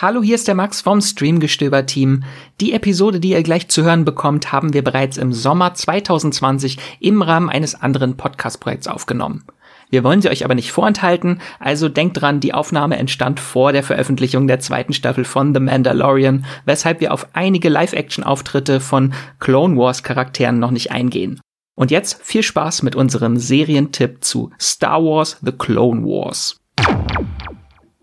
Hallo, hier ist der Max vom Streamgestöber-Team. Die Episode, die ihr gleich zu hören bekommt, haben wir bereits im Sommer 2020 im Rahmen eines anderen Podcast-Projekts aufgenommen. Wir wollen sie euch aber nicht vorenthalten, also denkt dran, die Aufnahme entstand vor der Veröffentlichung der zweiten Staffel von The Mandalorian, weshalb wir auf einige Live-Action-Auftritte von Clone Wars-Charakteren noch nicht eingehen. Und jetzt viel Spaß mit unserem Serientipp zu Star Wars The Clone Wars.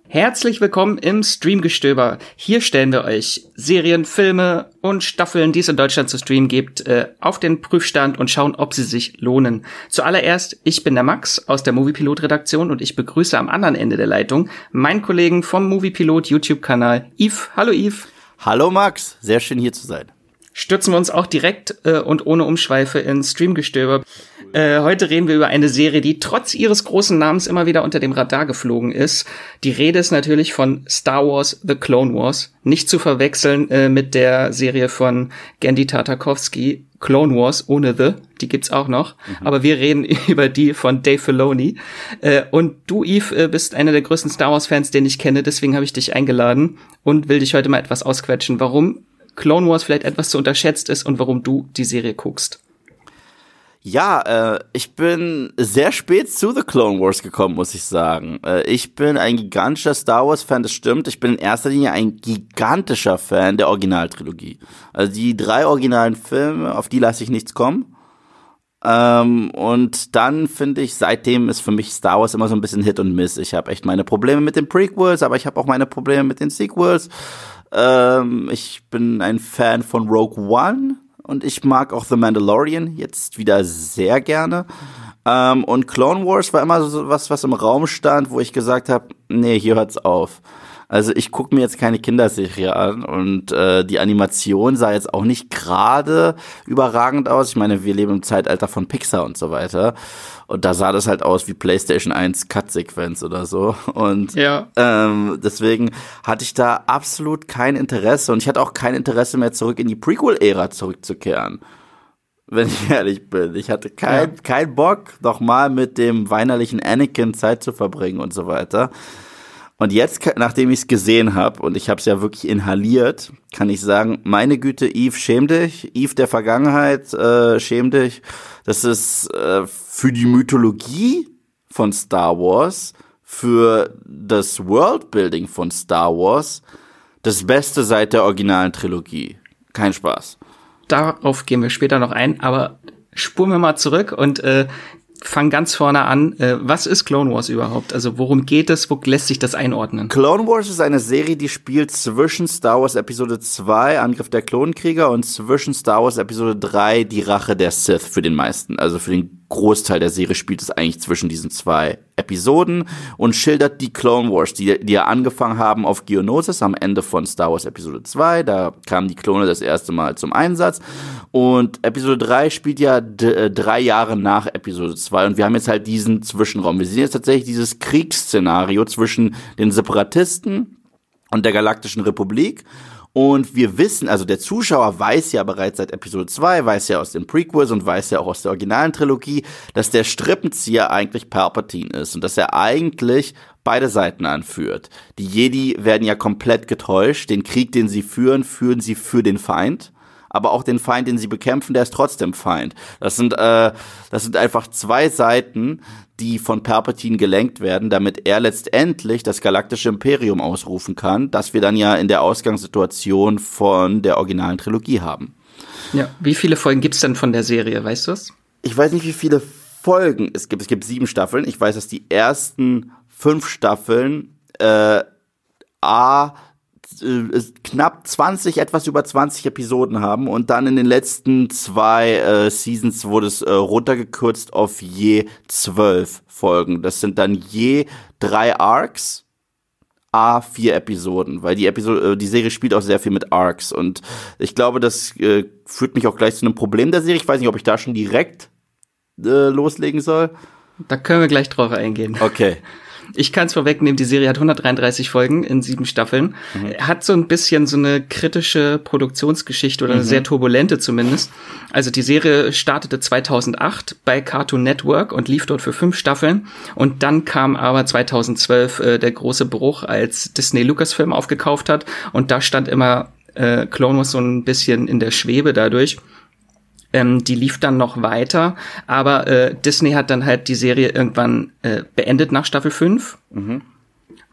Herzlich willkommen im Streamgestöber. Hier stellen wir euch Serien, Filme und Staffeln, die es in Deutschland zu streamen gibt, äh, auf den Prüfstand und schauen, ob sie sich lohnen. Zuallererst, ich bin der Max aus der Moviepilot Redaktion und ich begrüße am anderen Ende der Leitung meinen Kollegen vom Moviepilot YouTube Kanal, Yves. Hallo Yves. Hallo Max, sehr schön hier zu sein stürzen wir uns auch direkt äh, und ohne Umschweife in Streamgestöber. Äh, heute reden wir über eine Serie, die trotz ihres großen Namens immer wieder unter dem Radar geflogen ist. Die Rede ist natürlich von Star Wars The Clone Wars. Nicht zu verwechseln äh, mit der Serie von Gandhi Tartakovsky, Clone Wars ohne The, die gibt's auch noch. Mhm. Aber wir reden über die von Dave Filoni. Äh, und du, Yves, äh, bist einer der größten Star Wars Fans, den ich kenne. Deswegen habe ich dich eingeladen und will dich heute mal etwas ausquetschen. Warum Clone Wars vielleicht etwas zu unterschätzt ist und warum du die Serie guckst. Ja, äh, ich bin sehr spät zu The Clone Wars gekommen, muss ich sagen. Äh, ich bin ein gigantischer Star Wars-Fan, das stimmt. Ich bin in erster Linie ein gigantischer Fan der Originaltrilogie. Also die drei originalen Filme, auf die lasse ich nichts kommen. Ähm, und dann finde ich, seitdem ist für mich Star Wars immer so ein bisschen Hit und Miss. Ich habe echt meine Probleme mit den Prequels, aber ich habe auch meine Probleme mit den Sequels. Ähm, ich bin ein Fan von Rogue One und ich mag auch The Mandalorian jetzt wieder sehr gerne. Ähm, und Clone Wars war immer so was, was im Raum stand, wo ich gesagt habe, nee, hier hört's auf. Also ich gucke mir jetzt keine Kinderserie an und äh, die Animation sah jetzt auch nicht gerade überragend aus. Ich meine, wir leben im Zeitalter von Pixar und so weiter. Und da sah das halt aus wie PlayStation 1 Cut-Sequenz oder so. Und ja. ähm, deswegen hatte ich da absolut kein Interesse und ich hatte auch kein Interesse mehr zurück in die Prequel-Ära zurückzukehren. Wenn ich ehrlich bin. Ich hatte kein, ja. kein Bock, nochmal mit dem weinerlichen Anakin Zeit zu verbringen und so weiter. Und jetzt, nachdem ich es gesehen habe, und ich habe es ja wirklich inhaliert, kann ich sagen, meine Güte, Eve, schäm dich. Eve der Vergangenheit, äh, schäm dich. Das ist äh, für die Mythologie von Star Wars, für das Worldbuilding von Star Wars, das Beste seit der originalen Trilogie. Kein Spaß. Darauf gehen wir später noch ein, aber spuren wir mal zurück und äh, fang ganz vorne an. Äh, was ist Clone Wars überhaupt? Also worum geht es? Wo lässt sich das einordnen? Clone Wars ist eine Serie, die spielt zwischen Star Wars Episode 2, Angriff der Klonkrieger, und zwischen Star Wars Episode 3, die Rache der Sith für den meisten. Also für den Großteil der Serie spielt es eigentlich zwischen diesen zwei Episoden und schildert die Clone Wars, die, die ja angefangen haben auf Geonosis am Ende von Star Wars Episode 2. Da kamen die Klone das erste Mal zum Einsatz. Und Episode 3 spielt ja äh, drei Jahre nach Episode 2. Und wir haben jetzt halt diesen Zwischenraum. Wir sehen jetzt tatsächlich dieses Kriegsszenario zwischen den Separatisten und der Galaktischen Republik. Und wir wissen, also der Zuschauer weiß ja bereits seit Episode 2, weiß ja aus den Prequels und weiß ja auch aus der originalen Trilogie, dass der Strippenzieher eigentlich Palpatine ist und dass er eigentlich beide Seiten anführt. Die Jedi werden ja komplett getäuscht. Den Krieg, den sie führen, führen sie für den Feind aber auch den Feind, den sie bekämpfen, der ist trotzdem Feind. Das sind, äh, das sind einfach zwei Seiten, die von Palpatine gelenkt werden, damit er letztendlich das galaktische Imperium ausrufen kann, das wir dann ja in der Ausgangssituation von der originalen Trilogie haben. Ja, wie viele Folgen gibt's denn von der Serie, weißt du es? Ich weiß nicht, wie viele Folgen es gibt. Es gibt sieben Staffeln. Ich weiß, dass die ersten fünf Staffeln äh, A äh, knapp 20, etwas über 20 Episoden haben und dann in den letzten zwei äh, Seasons wurde es äh, runtergekürzt auf je zwölf Folgen. Das sind dann je drei Arcs, a vier Episoden, weil die Episode, äh, die Serie spielt auch sehr viel mit Arcs und ich glaube, das äh, führt mich auch gleich zu einem Problem der Serie. Ich weiß nicht, ob ich da schon direkt äh, loslegen soll. Da können wir gleich drauf eingehen. Okay. Ich kann es vorwegnehmen, die Serie hat 133 Folgen in sieben Staffeln. Mhm. Hat so ein bisschen so eine kritische Produktionsgeschichte oder eine mhm. sehr turbulente zumindest. Also die Serie startete 2008 bei Cartoon Network und lief dort für fünf Staffeln. Und dann kam aber 2012 äh, der große Bruch, als Disney Lucasfilm aufgekauft hat. Und da stand immer äh, Clone Wars so ein bisschen in der Schwebe dadurch. Ähm, die lief dann noch weiter, aber äh, Disney hat dann halt die Serie irgendwann äh, beendet nach Staffel 5 mhm.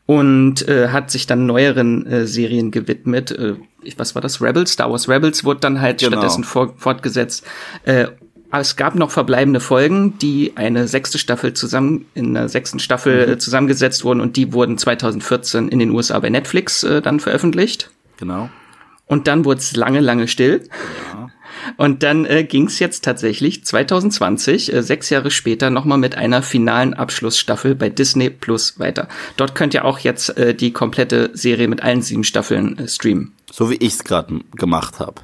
und äh, hat sich dann neueren äh, Serien gewidmet. Äh, was war das? Rebels? Star Wars Rebels wurde dann halt genau. stattdessen for fortgesetzt. Äh, es gab noch verbleibende Folgen, die eine sechste Staffel zusammen in der sechsten Staffel mhm. Äh, zusammengesetzt wurden und die wurden 2014 in den USA bei Netflix äh, dann veröffentlicht. Genau. Und dann wurde es lange, lange still. Ja. Und dann äh, ging es jetzt tatsächlich 2020, äh, sechs Jahre später, nochmal mit einer finalen Abschlussstaffel bei Disney Plus weiter. Dort könnt ihr auch jetzt äh, die komplette Serie mit allen sieben Staffeln äh, streamen. So wie ich es gerade gemacht habe.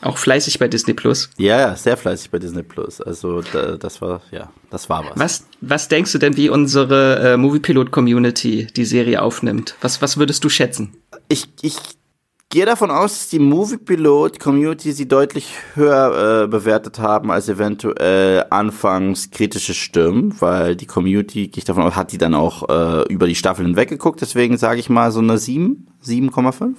Auch fleißig bei Disney Plus. Ja, ja, sehr fleißig bei Disney Plus. Also da, das war, ja, das war was. Was, was denkst du denn, wie unsere äh, Moviepilot Community die Serie aufnimmt? Was, was würdest du schätzen? Ich, ich gehe davon aus, dass die Movie-Pilot-Community sie deutlich höher äh, bewertet haben als eventuell anfangs kritische Stimmen, weil die Community, gehe ich davon aus, hat die dann auch äh, über die Staffeln hinweg geguckt. Deswegen sage ich mal so eine 7, 7,5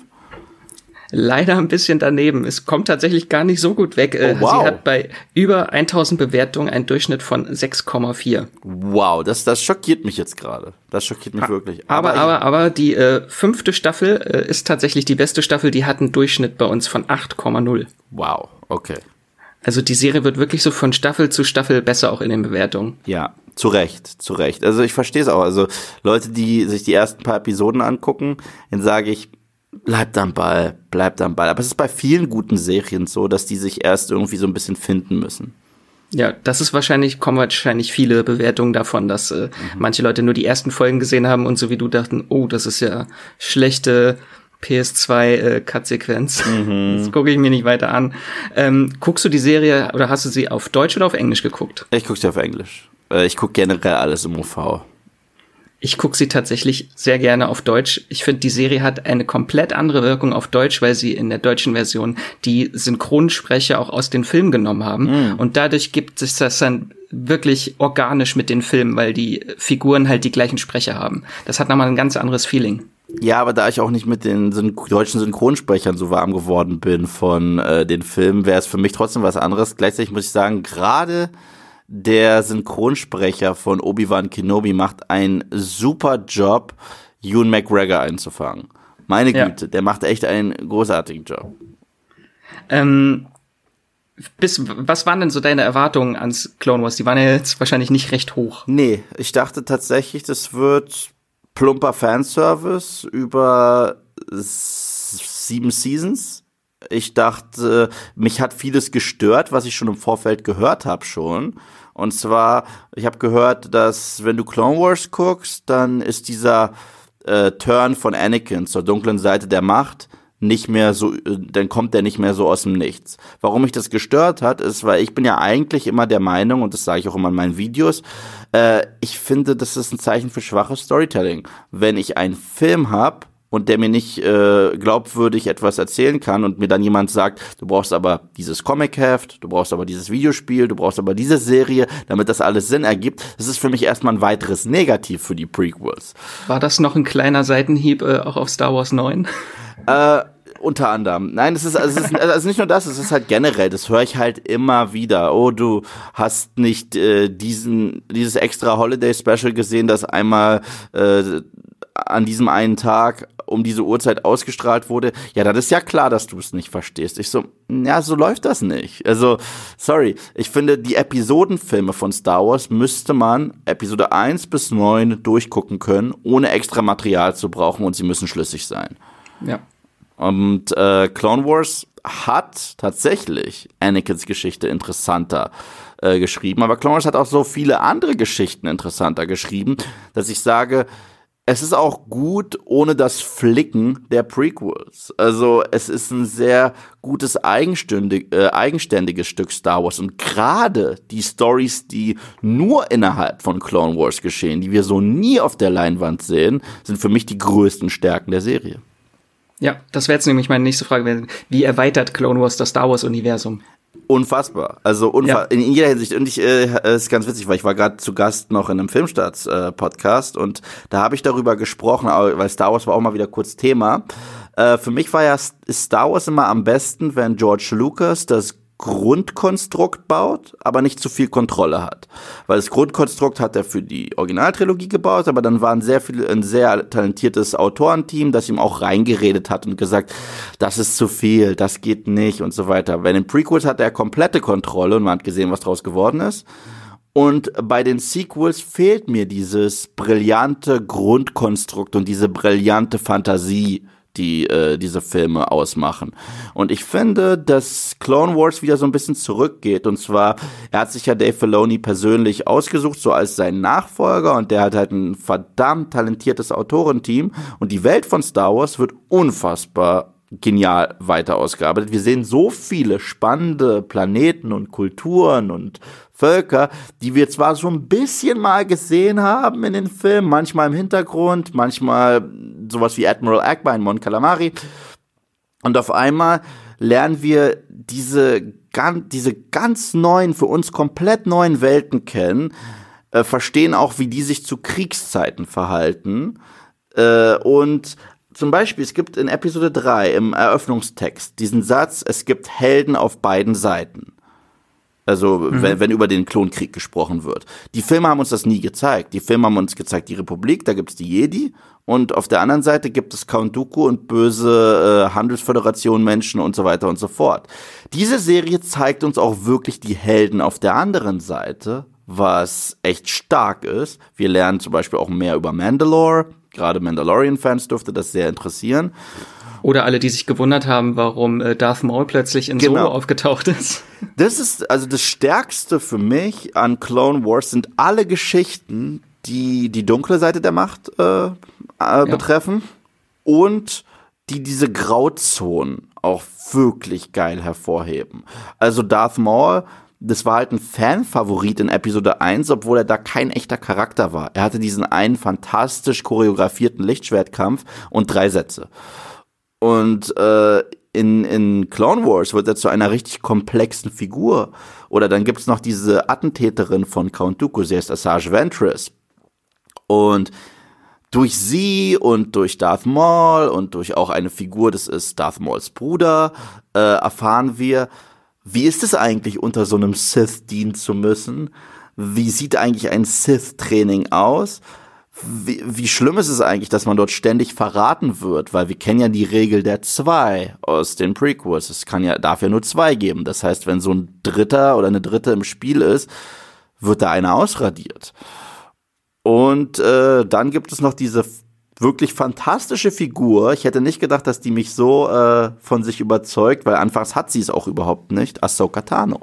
leider ein bisschen daneben. Es kommt tatsächlich gar nicht so gut weg. Äh, oh, wow. Sie hat bei über 1000 Bewertungen einen Durchschnitt von 6,4. Wow, das, das schockiert mich jetzt gerade. Das schockiert mich wirklich. Aber, aber, aber, aber die äh, fünfte Staffel äh, ist tatsächlich die beste Staffel. Die hat einen Durchschnitt bei uns von 8,0. Wow, okay. Also die Serie wird wirklich so von Staffel zu Staffel besser auch in den Bewertungen. Ja, zu Recht, zu Recht. Also ich verstehe es auch. Also Leute, die sich die ersten paar Episoden angucken, denen sage ich, bleibt am Ball, bleibt am Ball. Aber es ist bei vielen guten Serien so, dass die sich erst irgendwie so ein bisschen finden müssen. Ja, das ist wahrscheinlich, kommen wahrscheinlich viele Bewertungen davon, dass äh, mhm. manche Leute nur die ersten Folgen gesehen haben und so wie du dachten, oh, das ist ja schlechte PS2 äh. Mhm. Das gucke ich mir nicht weiter an. Ähm, guckst du die Serie oder hast du sie auf Deutsch oder auf Englisch geguckt? Ich gucke sie auf Englisch. Äh, ich gucke generell alles im OV. Ich gucke sie tatsächlich sehr gerne auf Deutsch. Ich finde, die Serie hat eine komplett andere Wirkung auf Deutsch, weil sie in der deutschen Version die Synchronsprecher auch aus den Filmen genommen haben. Mm. Und dadurch gibt sich das dann wirklich organisch mit den Filmen, weil die Figuren halt die gleichen Sprecher haben. Das hat nochmal ein ganz anderes Feeling. Ja, aber da ich auch nicht mit den Syn deutschen Synchronsprechern so warm geworden bin von äh, den Filmen, wäre es für mich trotzdem was anderes. Gleichzeitig muss ich sagen, gerade der Synchronsprecher von Obi-Wan Kenobi macht einen super Job, Ewan McGregor einzufangen. Meine Güte, ja. der macht echt einen großartigen Job. Ähm, bis, was waren denn so deine Erwartungen ans Clone Wars? Die waren ja jetzt wahrscheinlich nicht recht hoch. Nee, ich dachte tatsächlich, das wird plumper Fanservice über sieben Seasons. Ich dachte, mich hat vieles gestört, was ich schon im Vorfeld gehört habe schon. Und zwar, ich habe gehört, dass wenn du Clone Wars guckst, dann ist dieser äh, Turn von Anakin zur dunklen Seite der Macht nicht mehr so, äh, dann kommt der nicht mehr so aus dem Nichts. Warum mich das gestört hat, ist, weil ich bin ja eigentlich immer der Meinung, und das sage ich auch immer in meinen Videos, äh, ich finde, das ist ein Zeichen für schwaches Storytelling. Wenn ich einen Film habe, und der mir nicht äh, glaubwürdig etwas erzählen kann und mir dann jemand sagt, du brauchst aber dieses Comic-Heft, du brauchst aber dieses Videospiel, du brauchst aber diese Serie, damit das alles Sinn ergibt, das ist für mich erstmal ein weiteres Negativ für die Prequels. War das noch ein kleiner Seitenhieb äh, auch auf Star Wars 9? Äh, unter anderem. Nein, es ist, also es ist also nicht nur das, es ist halt generell, das höre ich halt immer wieder. Oh, du hast nicht äh, diesen, dieses extra Holiday Special gesehen, das einmal äh, an diesem einen Tag um diese Uhrzeit ausgestrahlt wurde, ja, dann ist ja klar, dass du es nicht verstehst. Ich so, ja, so läuft das nicht. Also, sorry, ich finde, die Episodenfilme von Star Wars müsste man Episode 1 bis 9 durchgucken können, ohne extra Material zu brauchen und sie müssen schlüssig sein. Ja. Und äh, Clone Wars hat tatsächlich Anakins Geschichte interessanter äh, geschrieben, aber Clone Wars hat auch so viele andere Geschichten interessanter geschrieben, dass ich sage, es ist auch gut ohne das Flicken der Prequels. Also es ist ein sehr gutes eigenständig, äh, eigenständiges Stück Star Wars und gerade die Stories, die nur innerhalb von Clone Wars geschehen, die wir so nie auf der Leinwand sehen, sind für mich die größten Stärken der Serie. Ja, das wäre jetzt nämlich meine nächste Frage. Wie erweitert Clone Wars das Star Wars Universum? Unfassbar. Also unfa ja. in jeder Hinsicht. Und ich, äh, es ist ganz witzig, weil ich war gerade zu Gast noch in einem Filmstarts-Podcast äh, und da habe ich darüber gesprochen, weil Star Wars war auch mal wieder kurz Thema. Äh, für mich war ja Star Wars immer am besten, wenn George Lucas das Grundkonstrukt baut, aber nicht zu viel Kontrolle hat. Weil das Grundkonstrukt hat er für die Originaltrilogie gebaut, aber dann war ein sehr viel, ein sehr talentiertes Autorenteam, das ihm auch reingeredet hat und gesagt, das ist zu viel, das geht nicht und so weiter. Bei den Prequels hat er komplette Kontrolle und man hat gesehen, was draus geworden ist. Und bei den Sequels fehlt mir dieses brillante Grundkonstrukt und diese brillante Fantasie die äh, diese Filme ausmachen. Und ich finde, dass Clone Wars wieder so ein bisschen zurückgeht. Und zwar, er hat sich ja Dave Filoni persönlich ausgesucht, so als sein Nachfolger. Und der hat halt ein verdammt talentiertes Autorenteam. Und die Welt von Star Wars wird unfassbar genial weiter ausgearbeitet. Wir sehen so viele spannende Planeten und Kulturen und Völker, die wir zwar so ein bisschen mal gesehen haben in den Filmen, manchmal im Hintergrund, manchmal sowas wie Admiral Akbar in Mon Calamari. Und auf einmal lernen wir diese, diese ganz neuen, für uns komplett neuen Welten kennen, äh, verstehen auch, wie die sich zu Kriegszeiten verhalten äh, und zum Beispiel, es gibt in Episode 3 im Eröffnungstext diesen Satz, es gibt Helden auf beiden Seiten. Also, mhm. wenn, wenn über den Klonkrieg gesprochen wird. Die Filme haben uns das nie gezeigt. Die Filme haben uns gezeigt, die Republik, da gibt es die Jedi. Und auf der anderen Seite gibt es Count Dooku und böse äh, Handelsföderation Menschen und so weiter und so fort. Diese Serie zeigt uns auch wirklich die Helden auf der anderen Seite, was echt stark ist. Wir lernen zum Beispiel auch mehr über Mandalore gerade Mandalorian-Fans dürfte das sehr interessieren. Oder alle, die sich gewundert haben, warum äh, Darth Maul plötzlich in genau. Solo aufgetaucht ist. Das ist also das Stärkste für mich an Clone Wars sind alle Geschichten, die die dunkle Seite der Macht äh, äh, ja. betreffen und die diese Grauzonen auch wirklich geil hervorheben. Also Darth Maul das war halt ein Fanfavorit in Episode 1, obwohl er da kein echter Charakter war. Er hatte diesen einen fantastisch choreografierten Lichtschwertkampf und drei Sätze. Und äh, in, in Clone Wars wird er zu einer richtig komplexen Figur. Oder dann gibt's noch diese Attentäterin von Count Dooku, sie heißt Asajj Ventress. Und durch sie und durch Darth Maul und durch auch eine Figur, das ist Darth Mauls Bruder, äh, erfahren wir, wie ist es eigentlich, unter so einem Sith dienen zu müssen? Wie sieht eigentlich ein Sith-Training aus? Wie, wie schlimm ist es eigentlich, dass man dort ständig verraten wird? Weil wir kennen ja die Regel der zwei aus den Prequels. Es kann ja, darf ja nur zwei geben. Das heißt, wenn so ein Dritter oder eine Dritte im Spiel ist, wird da einer ausradiert. Und äh, dann gibt es noch diese wirklich fantastische Figur. Ich hätte nicht gedacht, dass die mich so äh, von sich überzeugt, weil anfangs hat sie es auch überhaupt nicht. Ahsoka Tano.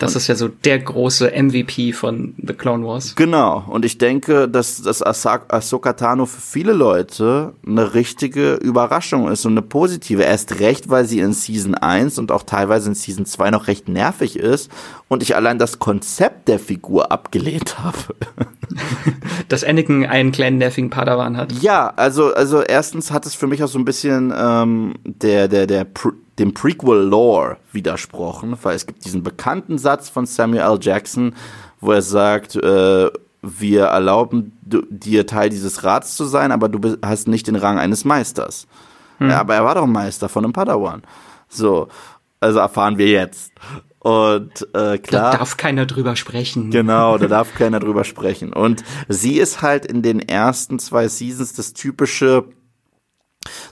Das ist ja so der große MVP von The Clone Wars. Genau. Und ich denke, dass das Ahsoka Tano für viele Leute eine richtige Überraschung ist und eine positive. Erst recht, weil sie in Season 1 und auch teilweise in Season 2 noch recht nervig ist und ich allein das Konzept der Figur abgelehnt habe. Dass Anakin einen kleinen nervigen Padawan hat. Ja, also, also erstens hat es für mich auch so ein bisschen ähm, der, der, der dem Prequel-Lore widersprochen, weil es gibt diesen bekannten Satz von Samuel L. Jackson, wo er sagt, äh, wir erlauben dir Teil dieses Rats zu sein, aber du hast nicht den Rang eines Meisters. Hm. Ja, aber er war doch Meister von einem Padawan. So, also erfahren wir jetzt. Und äh, klar. Da darf keiner drüber sprechen. Genau, da darf keiner drüber sprechen. Und sie ist halt in den ersten zwei Seasons das typische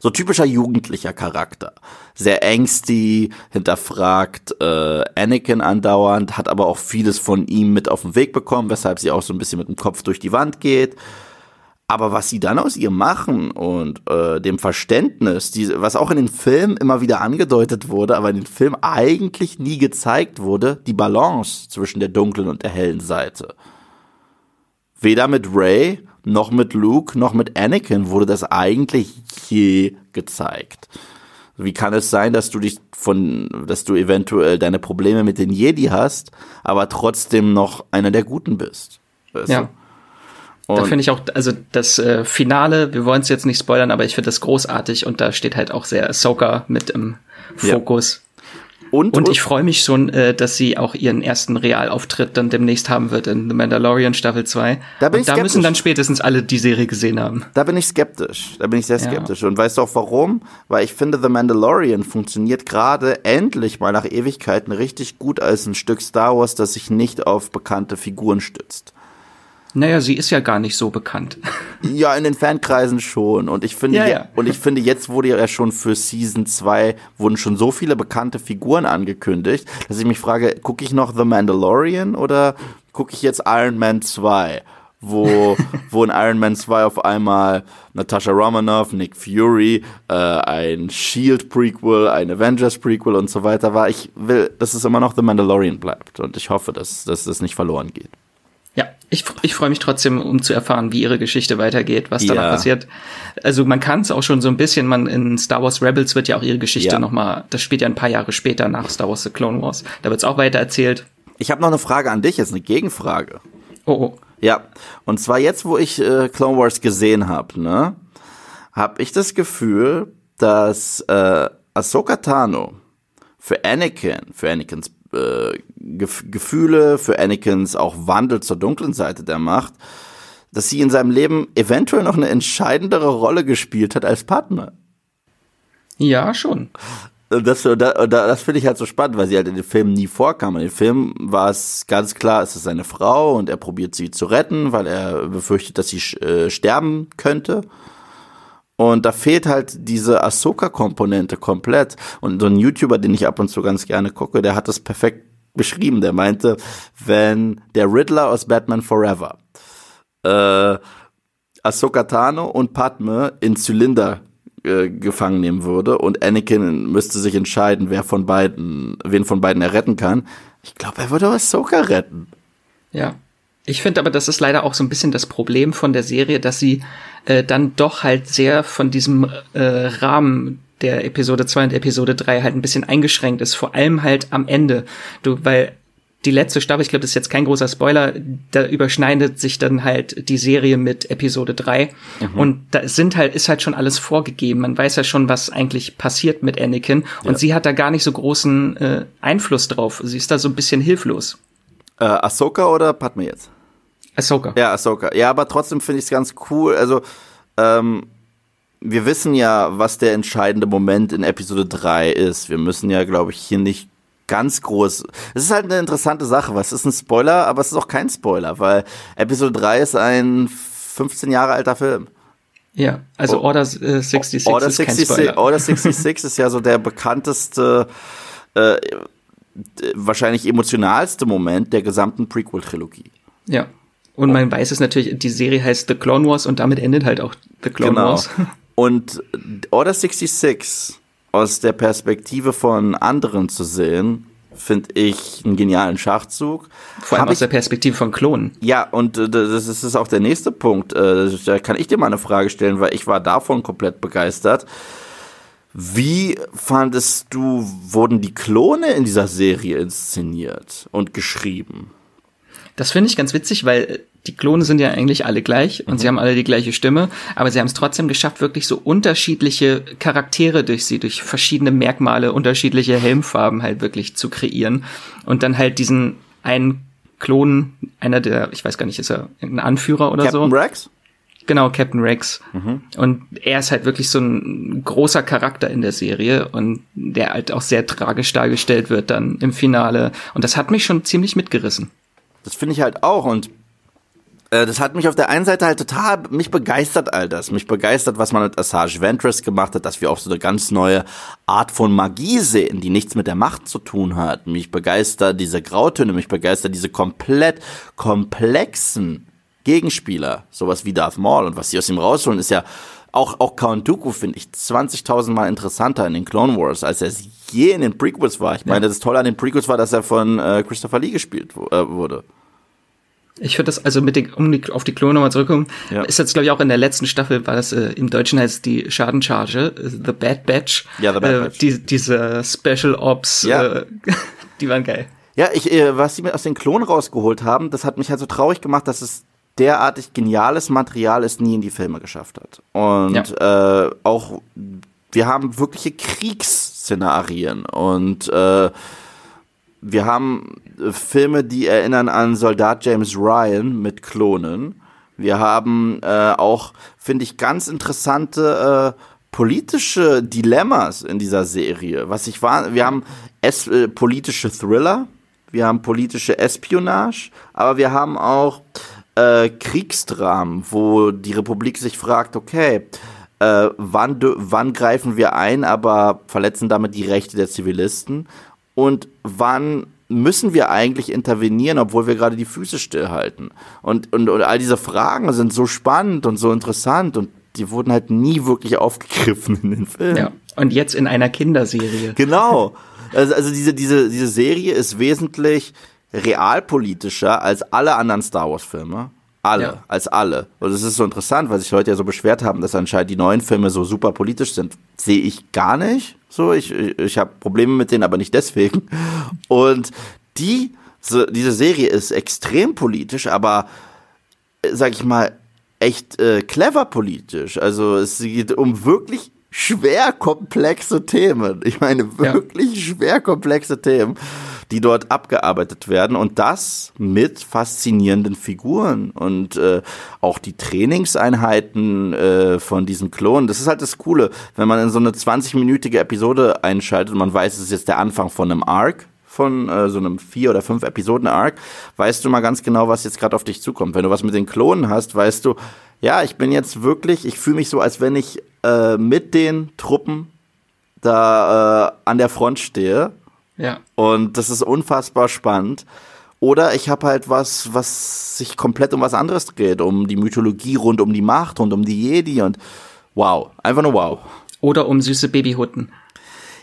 so typischer jugendlicher Charakter. Sehr ängstig, hinterfragt äh, Anakin andauernd, hat aber auch vieles von ihm mit auf den Weg bekommen, weshalb sie auch so ein bisschen mit dem Kopf durch die Wand geht. Aber was sie dann aus ihr machen und äh, dem Verständnis, die, was auch in den Filmen immer wieder angedeutet wurde, aber in den Filmen eigentlich nie gezeigt wurde, die Balance zwischen der dunklen und der hellen Seite. Weder mit Ray noch mit Luke, noch mit Anakin wurde das eigentlich je gezeigt. Wie kann es sein, dass du dich von, dass du eventuell deine Probleme mit den Jedi hast, aber trotzdem noch einer der Guten bist? Weißt ja. Du? Da finde ich auch, also das äh, Finale, wir wollen es jetzt nicht spoilern, aber ich finde das großartig und da steht halt auch sehr Ahsoka mit im Fokus. Ja. Und, und ich freue mich schon, äh, dass sie auch ihren ersten Realauftritt dann demnächst haben wird in The Mandalorian Staffel 2. Da, bin und ich da müssen dann spätestens alle die Serie gesehen haben. Da bin ich skeptisch. Da bin ich sehr skeptisch. Ja. Und weißt du auch warum? Weil ich finde, The Mandalorian funktioniert gerade endlich mal nach Ewigkeiten richtig gut als ein Stück Star Wars, das sich nicht auf bekannte Figuren stützt. Naja, sie ist ja gar nicht so bekannt. Ja, in den Fankreisen schon. Und ich finde, ja, ja. und ich finde, jetzt wurde ja schon für Season 2 wurden schon so viele bekannte Figuren angekündigt, dass ich mich frage, gucke ich noch The Mandalorian oder gucke ich jetzt Iron Man 2? wo, wo in Iron Man 2 auf einmal Natasha Romanoff, Nick Fury, äh, ein Shield-Prequel, ein Avengers-Prequel und so weiter war. Ich will, dass es immer noch The Mandalorian bleibt und ich hoffe, dass, dass das nicht verloren geht. Ja, ich, ich freue mich trotzdem, um zu erfahren, wie ihre Geschichte weitergeht, was ja. da noch passiert. Also man kann es auch schon so ein bisschen, man in Star Wars Rebels wird ja auch ihre Geschichte ja. nochmal, das spielt ja ein paar Jahre später nach Star Wars The Clone Wars. Da wird es auch weiter erzählt. Ich habe noch eine Frage an dich, jetzt eine Gegenfrage. Oh, oh. Ja, und zwar jetzt, wo ich äh, Clone Wars gesehen habe, ne, habe ich das Gefühl, dass äh, Ahsoka Tano für Anakin, für Anakins äh, Gef Gefühle, für Anakins auch Wandel zur dunklen Seite der Macht, dass sie in seinem Leben eventuell noch eine entscheidendere Rolle gespielt hat als Padme. Ja, schon. Das, das, das finde ich halt so spannend, weil sie halt in den Filmen nie vorkam. In den Filmen war es ganz klar, es ist seine Frau und er probiert sie zu retten, weil er befürchtet, dass sie äh, sterben könnte. Und da fehlt halt diese Ahsoka-Komponente komplett. Und so ein YouTuber, den ich ab und zu ganz gerne gucke, der hat das perfekt beschrieben. Der meinte, wenn der Riddler aus Batman Forever äh, Ahsoka Tano und Padme in Zylinder äh, gefangen nehmen würde und Anakin müsste sich entscheiden, wer von beiden, wen von beiden er retten kann. Ich glaube, er würde Ahsoka retten. Ja. Ich finde aber, das ist leider auch so ein bisschen das Problem von der Serie, dass sie äh, dann doch halt sehr von diesem äh, Rahmen der Episode 2 und Episode 3 halt ein bisschen eingeschränkt ist, vor allem halt am Ende. Du, weil die letzte Staffel, ich glaube, das ist jetzt kein großer Spoiler, da überschneidet sich dann halt die Serie mit Episode 3 mhm. und da sind halt ist halt schon alles vorgegeben. Man weiß ja schon, was eigentlich passiert mit Anakin ja. und sie hat da gar nicht so großen äh, Einfluss drauf. Sie ist da so ein bisschen hilflos. Äh, Ahsoka oder Padme jetzt? Ahsoka. Ja, Ahsoka. Ja, aber trotzdem finde ich es ganz cool. Also, ähm, wir wissen ja, was der entscheidende Moment in Episode 3 ist. Wir müssen ja, glaube ich, hier nicht ganz groß. Es ist halt eine interessante Sache. Was ist ein Spoiler, aber es ist auch kein Spoiler, weil Episode 3 ist ein 15 Jahre alter Film. Ja, also Order äh, 66 Order ist 66, kein Spoiler. Order 66 ist ja so der bekannteste, äh, wahrscheinlich emotionalste Moment der gesamten Prequel-Trilogie. Ja. Und man weiß es natürlich, die Serie heißt The Clone Wars und damit endet halt auch The Clone genau. Wars. Und Order 66 aus der Perspektive von anderen zu sehen, finde ich einen genialen Schachzug. Vor allem Hab aus der Perspektive von Klonen. Ja, und äh, das ist auch der nächste Punkt. Äh, da kann ich dir mal eine Frage stellen, weil ich war davon komplett begeistert. Wie fandest du, wurden die Klone in dieser Serie inszeniert und geschrieben? Das finde ich ganz witzig, weil die Klone sind ja eigentlich alle gleich und mhm. sie haben alle die gleiche Stimme, aber sie haben es trotzdem geschafft, wirklich so unterschiedliche Charaktere durch sie, durch verschiedene Merkmale, unterschiedliche Helmfarben halt wirklich zu kreieren und dann halt diesen einen Klon, einer der, ich weiß gar nicht, ist er ein Anführer oder Captain so? Captain Rex? Genau, Captain Rex. Mhm. Und er ist halt wirklich so ein großer Charakter in der Serie und der halt auch sehr tragisch dargestellt wird dann im Finale. Und das hat mich schon ziemlich mitgerissen. Das finde ich halt auch und äh, das hat mich auf der einen Seite halt total, mich begeistert all das. Mich begeistert, was man mit Assage Ventress gemacht hat, dass wir auch so eine ganz neue Art von Magie sehen, die nichts mit der Macht zu tun hat. Mich begeistert diese Grautöne, mich begeistert diese komplett komplexen Gegenspieler, sowas wie Darth Maul und was sie aus ihm rausholen, ist ja auch, auch Count Dooku finde ich 20.000 Mal interessanter in den Clone Wars, als er je in den Prequels war. Ich meine, das Tolle an den Prequels war, dass er von äh, Christopher Lee gespielt äh, wurde. Ich würde das also mit den, um die, auf die Klone nochmal zurückkommen, ja. ist jetzt glaube ich auch in der letzten Staffel, war das äh, im Deutschen heißt die Schadencharge, äh, The Bad Batch. Ja, The Bad äh, Batch. Die, diese Special Ops, ja. äh, die waren geil. Ja, ich, äh, was sie mir aus den Klonen rausgeholt haben, das hat mich halt so traurig gemacht, dass es derartig geniales Material es nie in die Filme geschafft hat. Und ja. äh, auch wir haben wirkliche Kriegsszenarien und äh, wir haben Filme, die erinnern an Soldat James Ryan mit Klonen. Wir haben äh, auch, finde ich, ganz interessante äh, politische Dilemmas in dieser Serie. Was ich war, wir haben es, äh, politische Thriller, wir haben politische Espionage, aber wir haben auch äh, Kriegsdramen, wo die Republik sich fragt, okay, äh, wann, wann greifen wir ein, aber verletzen damit die Rechte der Zivilisten? Und wann müssen wir eigentlich intervenieren, obwohl wir gerade die Füße stillhalten? Und, und, und all diese Fragen sind so spannend und so interessant und die wurden halt nie wirklich aufgegriffen in den Filmen. Ja, und jetzt in einer Kinderserie. Genau. Also, also diese, diese, diese Serie ist wesentlich realpolitischer als alle anderen Star Wars Filme. Alle, ja. als alle. Und es ist so interessant, weil sich Leute ja so beschwert haben, dass anscheinend die neuen Filme so super politisch sind. Sehe ich gar nicht. So, ich, ich, habe Probleme mit denen, aber nicht deswegen. Und die, so, diese Serie ist extrem politisch, aber, sag ich mal, echt äh, clever politisch. Also es geht um wirklich schwer komplexe Themen. Ich meine, wirklich ja. schwer komplexe Themen die dort abgearbeitet werden und das mit faszinierenden Figuren und äh, auch die Trainingseinheiten äh, von diesen Klonen. Das ist halt das Coole, wenn man in so eine 20-minütige Episode einschaltet und man weiß, es ist jetzt der Anfang von einem Arc, von äh, so einem vier oder fünf Episoden Arc, weißt du mal ganz genau, was jetzt gerade auf dich zukommt. Wenn du was mit den Klonen hast, weißt du, ja, ich bin jetzt wirklich, ich fühle mich so, als wenn ich äh, mit den Truppen da äh, an der Front stehe ja. Und das ist unfassbar spannend. Oder ich habe halt was, was sich komplett um was anderes dreht, um die Mythologie rund um die Macht, rund um die Jedi und wow, einfach nur wow. Oder um süße Babyhutten.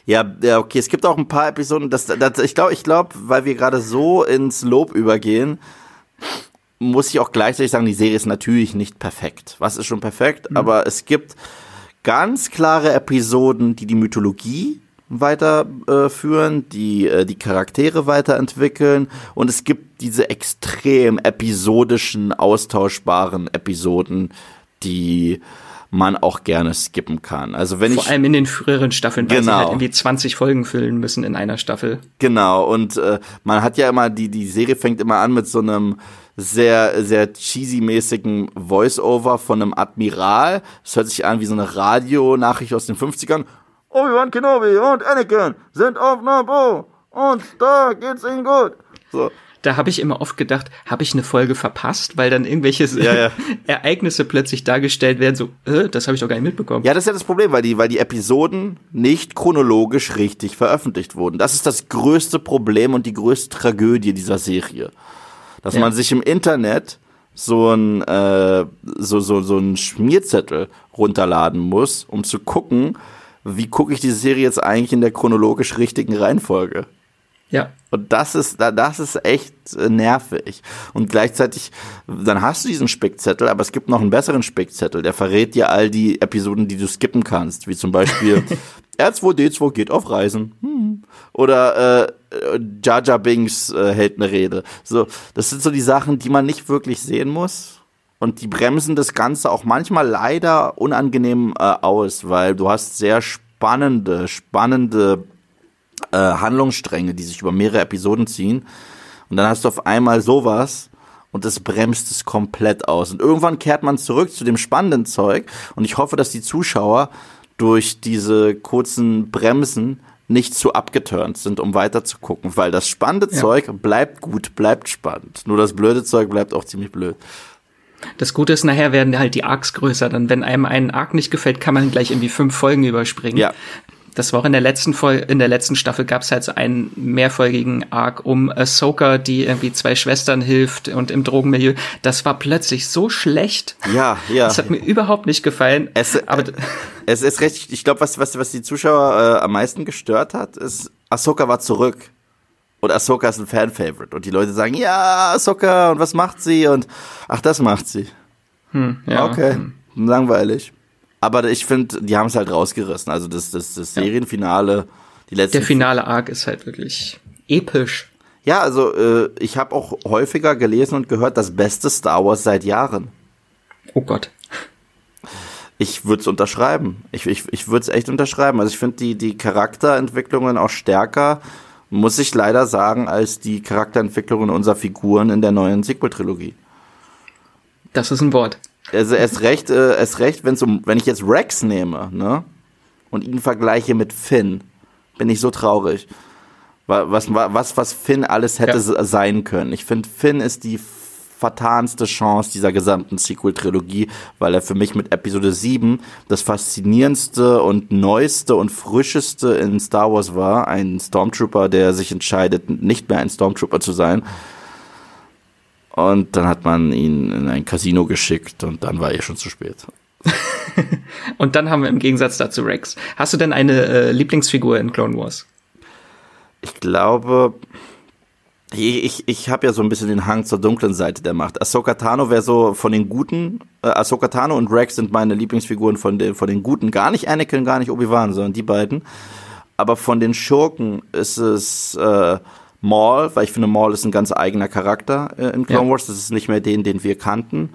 Ja, ja, okay, es gibt auch ein paar Episoden, das, das ich glaube, ich glaube, weil wir gerade so ins Lob übergehen, muss ich auch gleichzeitig sagen, die Serie ist natürlich nicht perfekt. Was ist schon perfekt? Mhm. Aber es gibt ganz klare Episoden, die die Mythologie weiterführen, äh, die äh, die Charaktere weiterentwickeln und es gibt diese extrem episodischen, austauschbaren Episoden, die man auch gerne skippen kann. Also wenn Vor ich allem in den früheren Staffeln, weil genau. sie halt irgendwie 20 Folgen füllen müssen in einer Staffel. Genau und äh, man hat ja immer die die Serie fängt immer an mit so einem sehr sehr cheesy mäßigen Voice-Over von einem Admiral. Es hört sich an wie so eine Radionachricht aus den 50ern Obi-Wan Kenobi und Anakin sind auf Naboo und da geht's ihnen gut. So. Da habe ich immer oft gedacht, habe ich eine Folge verpasst, weil dann irgendwelche ja, ja. Ereignisse plötzlich dargestellt werden, so, äh, das habe ich doch gar nicht mitbekommen. Ja, das ist ja das Problem, weil die, weil die Episoden nicht chronologisch richtig veröffentlicht wurden. Das ist das größte Problem und die größte Tragödie dieser Serie. Dass ja. man sich im Internet so ein, äh, so, so, so ein Schmierzettel runterladen muss, um zu gucken, wie gucke ich diese Serie jetzt eigentlich in der chronologisch richtigen Reihenfolge? Ja. Und das ist, das ist echt äh, nervig. Und gleichzeitig, dann hast du diesen Spickzettel, aber es gibt noch einen besseren Spickzettel, der verrät dir all die Episoden, die du skippen kannst, wie zum Beispiel R2D2 geht auf Reisen. Hm. Oder äh, Jar Binks äh, hält eine Rede. So, das sind so die Sachen, die man nicht wirklich sehen muss und die bremsen das Ganze auch manchmal leider unangenehm äh, aus, weil du hast sehr spannende, spannende äh, Handlungsstränge, die sich über mehrere Episoden ziehen. Und dann hast du auf einmal sowas und das bremst es komplett aus. Und irgendwann kehrt man zurück zu dem spannenden Zeug. Und ich hoffe, dass die Zuschauer durch diese kurzen Bremsen nicht zu abgeturnt sind, um weiter zu gucken, weil das spannende ja. Zeug bleibt gut, bleibt spannend. Nur das blöde Zeug bleibt auch ziemlich blöd. Das Gute ist, nachher werden halt die Arcs größer. Dann, wenn einem ein Arc nicht gefällt, kann man gleich irgendwie fünf Folgen überspringen. Ja. Das war auch in der letzten Folge, in der letzten Staffel gab es halt so einen mehrfolgigen Arc um Ahsoka, die irgendwie zwei Schwestern hilft und im Drogenmilieu. Das war plötzlich so schlecht. Ja, ja. Das hat mir überhaupt nicht gefallen. Es, aber es ist recht, ich glaube, was, was, was die Zuschauer äh, am meisten gestört hat, ist, Ahsoka war zurück. Und Ahsoka ist ein Fan-Favorite. Und die Leute sagen, ja, Ahsoka, und was macht sie? Und ach, das macht sie. Hm, ja. Okay, Hm. langweilig. Aber ich finde, die haben es halt rausgerissen. Also das, das, das Ja. Serienfinale, die letzten Der finale Arc ist halt wirklich episch. Ja, also äh, ich habe auch häufiger gelesen und gehört, das beste Star Wars seit Jahren. Oh Gott. Ich würde es unterschreiben. Ich, ich, ich würde es echt unterschreiben. Also ich finde die, die Charakterentwicklungen auch stärker, muss ich leider sagen, als die Charakterentwicklungen unserer Figuren in der neuen Sequel-Trilogie. Das ist ein Wort. Also erst recht, äh, erst recht, wenn's um, wenn ich jetzt Rex nehme, ne, und ihn vergleiche mit Finn, bin ich so traurig. Wa- Was, wa- was, was Finn alles hätte Ja. se- sein können. Ich finde, Finn ist die vertanste Chance dieser gesamten Sequel-Trilogie, weil er für mich mit Episode 7 das faszinierendste und neueste und frischeste in Star Wars war. Ein Stormtrooper, der sich entscheidet, nicht mehr ein Stormtrooper zu sein. Und dann hat man ihn in ein Casino geschickt und dann war eh schon zu spät. Und dann haben wir im Gegensatz dazu Rex. Hast du denn eine äh, Lieblingsfigur in Clone Wars? Ich glaube, ich, ich, habe ja so ein bisschen den Hang zur dunklen Seite der Macht. Ahsoka Tano wäre so von den Guten. Äh, Ahsoka Tano und Rex sind meine Lieblingsfiguren von den, von den Guten. Gar nicht Anakin, gar nicht Obi-Wan, sondern die beiden. Aber von den Schurken ist es äh, Maul, weil ich finde, Maul ist ein ganz eigener Charakter äh, in Clone Ja. Wars. Das ist nicht mehr den, den wir kannten.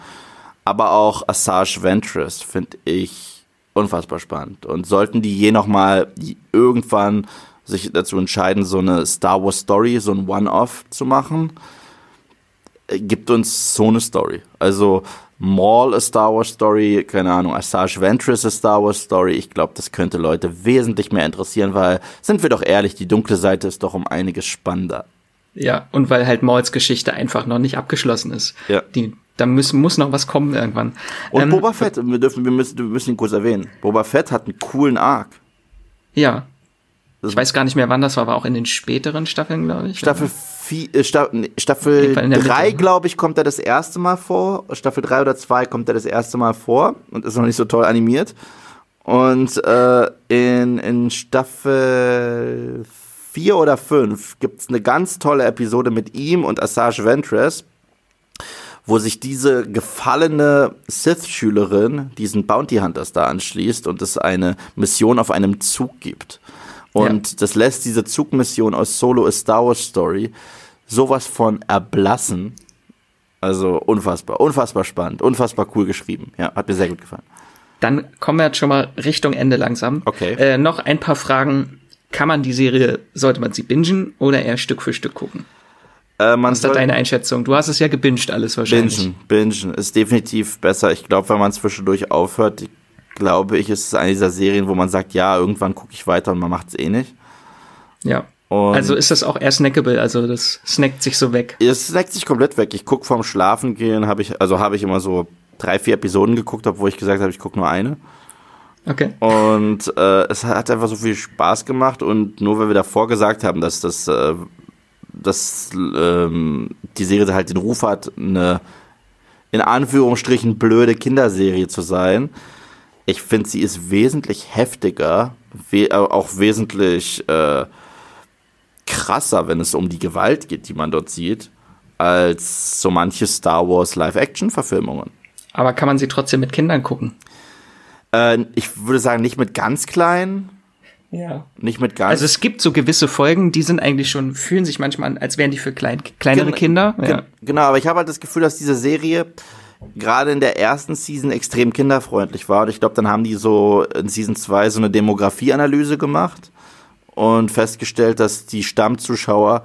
Aber auch Asajj Ventress finde ich unfassbar spannend. Und sollten die je noch mal irgendwann sich dazu entscheiden, so eine Star Wars Story, so ein One-Off zu machen, äh, gibt uns so eine Story. Also Maul a Star Wars Story, keine Ahnung, Asajj Ventress a Star Wars Story. Ich glaube, das könnte Leute wesentlich mehr interessieren, weil, sind wir doch ehrlich, die dunkle Seite ist doch um einiges spannender. Ja, und weil halt Mauls Geschichte einfach noch nicht abgeschlossen ist. Ja. Die, da muss, muss noch was kommen irgendwann. Und Ähm, Boba Fett, wir, dürfen, wir, müssen, wir müssen ihn kurz erwähnen. Boba Fett hat einen coolen Arc. Ja. Ich weiß gar nicht mehr, wann das war, aber auch in den späteren Staffeln, glaube ich. Staffel, vier, äh, Sta nee, Staffel jeden Fall in der 3, Mitte, ne? glaube ich, kommt er das erste Mal vor. Staffel 3 oder 2 kommt er das erste Mal vor und ist noch nicht so toll animiert. Und äh, in, in Staffel 4 oder 5 gibt es eine ganz tolle Episode mit ihm und Asajj Ventress, wo sich diese gefallene Sith-Schülerin diesen Bounty Hunters da anschließt und es eine Mission auf einem Zug gibt. Und das lässt diese Zugmission aus Solo A Star Wars Story sowas von erblassen. Also unfassbar, unfassbar spannend, unfassbar cool geschrieben. Ja, hat mir sehr gut gefallen. Dann kommen wir jetzt schon mal Richtung Ende langsam. Okay. Äh, noch ein paar Fragen. Kann man die Serie, sollte man sie bingen oder eher Stück für Stück gucken? Äh, man Was ist da deine Einschätzung? Du hast es ja gebinged alles wahrscheinlich. bingen, bingen ist definitiv besser. Ich glaube, wenn man zwischendurch aufhört, glaube ich, ist es eine dieser Serien, wo man sagt, ja, irgendwann gucke ich weiter und man macht es eh nicht. Ja. Und Also ist das auch eher snackable, also das snackt sich so weg. Es snackt sich komplett weg. Ich gucke vorm Schlafen gehen, habe ich, also habe ich immer so drei, vier Episoden geguckt, obwohl ich gesagt habe, ich gucke nur eine. Okay. Und äh, es hat einfach so viel Spaß gemacht und nur weil wir davor gesagt haben, dass das, äh, dass ähm, die Serie halt den Ruf hat, eine in Anführungsstrichen blöde Kinderserie zu sein. Ich finde, sie ist wesentlich heftiger, we äh, auch wesentlich äh, krasser, wenn es um die Gewalt geht, die man dort sieht, als so manche Star Wars Live-Action-Verfilmungen. Aber kann man sie trotzdem mit Kindern gucken? Äh, ich würde sagen, nicht mit ganz kleinen, Ja. nicht mit ganz Also es gibt so gewisse Folgen, die sind eigentlich schon, fühlen sich manchmal an, als wären die für klein, kleinere Gen- Kinder. Gen- Ja. Genau, aber ich habe halt das Gefühl, dass diese Serie gerade in der ersten Season extrem kinderfreundlich war. Und ich glaube, dann haben die so in Season 2 so eine Demografieanalyse gemacht und festgestellt, dass die Stammzuschauer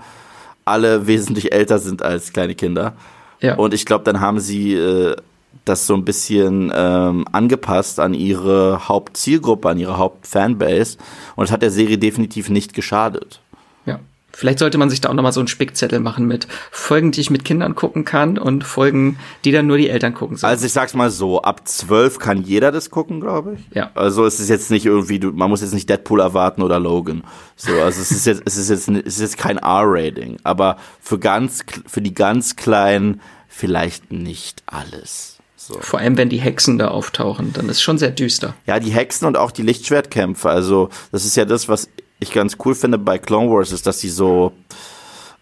alle wesentlich älter sind als kleine Kinder. Ja. Und ich glaube, dann haben sie äh, das so ein bisschen ähm, angepasst an ihre Hauptzielgruppe, an ihre Hauptfanbase. Und es hat der Serie definitiv nicht geschadet. ja. Vielleicht sollte man sich da auch nochmal so einen Spickzettel machen mit Folgen, die ich mit Kindern gucken kann und Folgen, die dann nur die Eltern gucken sollen. Also ich sag's mal so, ab 12 kann jeder das gucken, glaube ich. Ja. Also es ist jetzt nicht irgendwie, du, man muss jetzt nicht Deadpool erwarten oder Logan. So, also es ist jetzt, es ist jetzt, es ist jetzt kein R-Rating, aber für ganz, für die ganz Kleinen vielleicht nicht alles. So. Vor allem, wenn die Hexen da auftauchen, dann ist schon sehr düster. Ja, die Hexen und auch die Lichtschwertkämpfe. Also, das ist ja das, was ich ganz cool finde bei Clone Wars, ist, dass sie so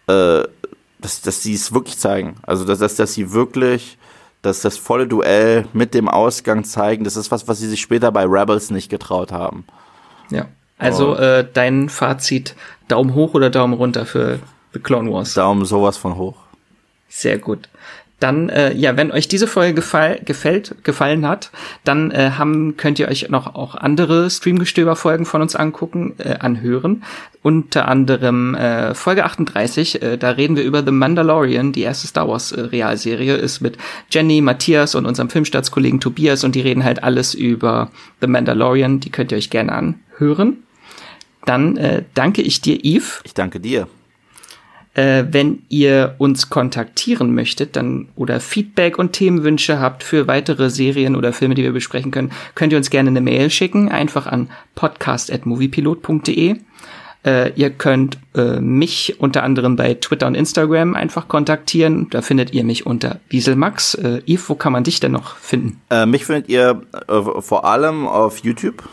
äh, dass, dass sie es wirklich zeigen. Also dass, dass, dass sie wirklich dass das volle Duell mit dem Ausgang zeigen, das ist was, was sie sich später bei Rebels nicht getraut haben. Ja. Also äh, dein Fazit, Daumen hoch oder Daumen runter für The Clone Wars? Daumen sowas von hoch. Sehr gut. Dann, äh, ja, wenn euch diese Folge gefall, gefällt, gefallen hat, dann äh, haben, könnt ihr euch noch auch andere Streamgestöber-Folgen von uns angucken, äh, anhören. Unter anderem äh, Folge 38, äh, da reden wir über The Mandalorian, die erste Star Wars äh, Realserie, ist mit Jenny, Matthias und unserem Filmstartskollegen Tobias und die reden halt alles über The Mandalorian, die könnt ihr euch gerne anhören. Dann äh, danke ich dir, Yves. Ich danke dir. Äh, wenn ihr uns kontaktieren möchtet, dann oder Feedback und Themenwünsche habt für weitere Serien oder Filme, die wir besprechen können, könnt ihr uns gerne eine Mail schicken, einfach an podcast@moviepilot.de. Äh, ihr könnt äh, mich unter anderem bei Twitter und Instagram einfach kontaktieren. Da findet ihr mich unter Wieselmax. Äh, Yves, wo kann man dich denn noch finden? Äh, mich findet ihr äh, vor allem auf YouTube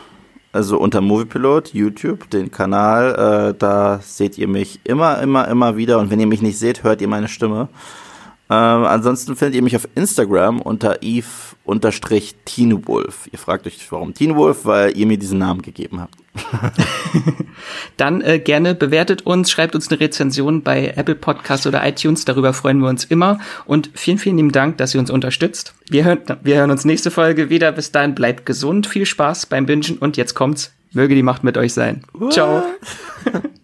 also unter Moviepilot, YouTube, den Kanal. Äh, da seht ihr mich immer, immer, immer wieder. Und wenn ihr mich nicht seht, hört ihr meine Stimme. Ähm, ansonsten findet ihr mich auf Instagram unter eve-teenwolf. Ihr fragt euch, warum Teenwolf? Weil ihr mir diesen Namen gegeben habt. Dann äh, gerne bewertet uns, schreibt uns eine Rezension bei Apple Podcasts oder iTunes. Darüber freuen wir uns immer. Und vielen, vielen lieben Dank, dass ihr uns unterstützt. Wir hören, wir hören uns nächste Folge wieder. Bis dahin bleibt gesund, viel Spaß beim Bingen und jetzt kommt's. Möge die Macht mit euch sein. Ciao.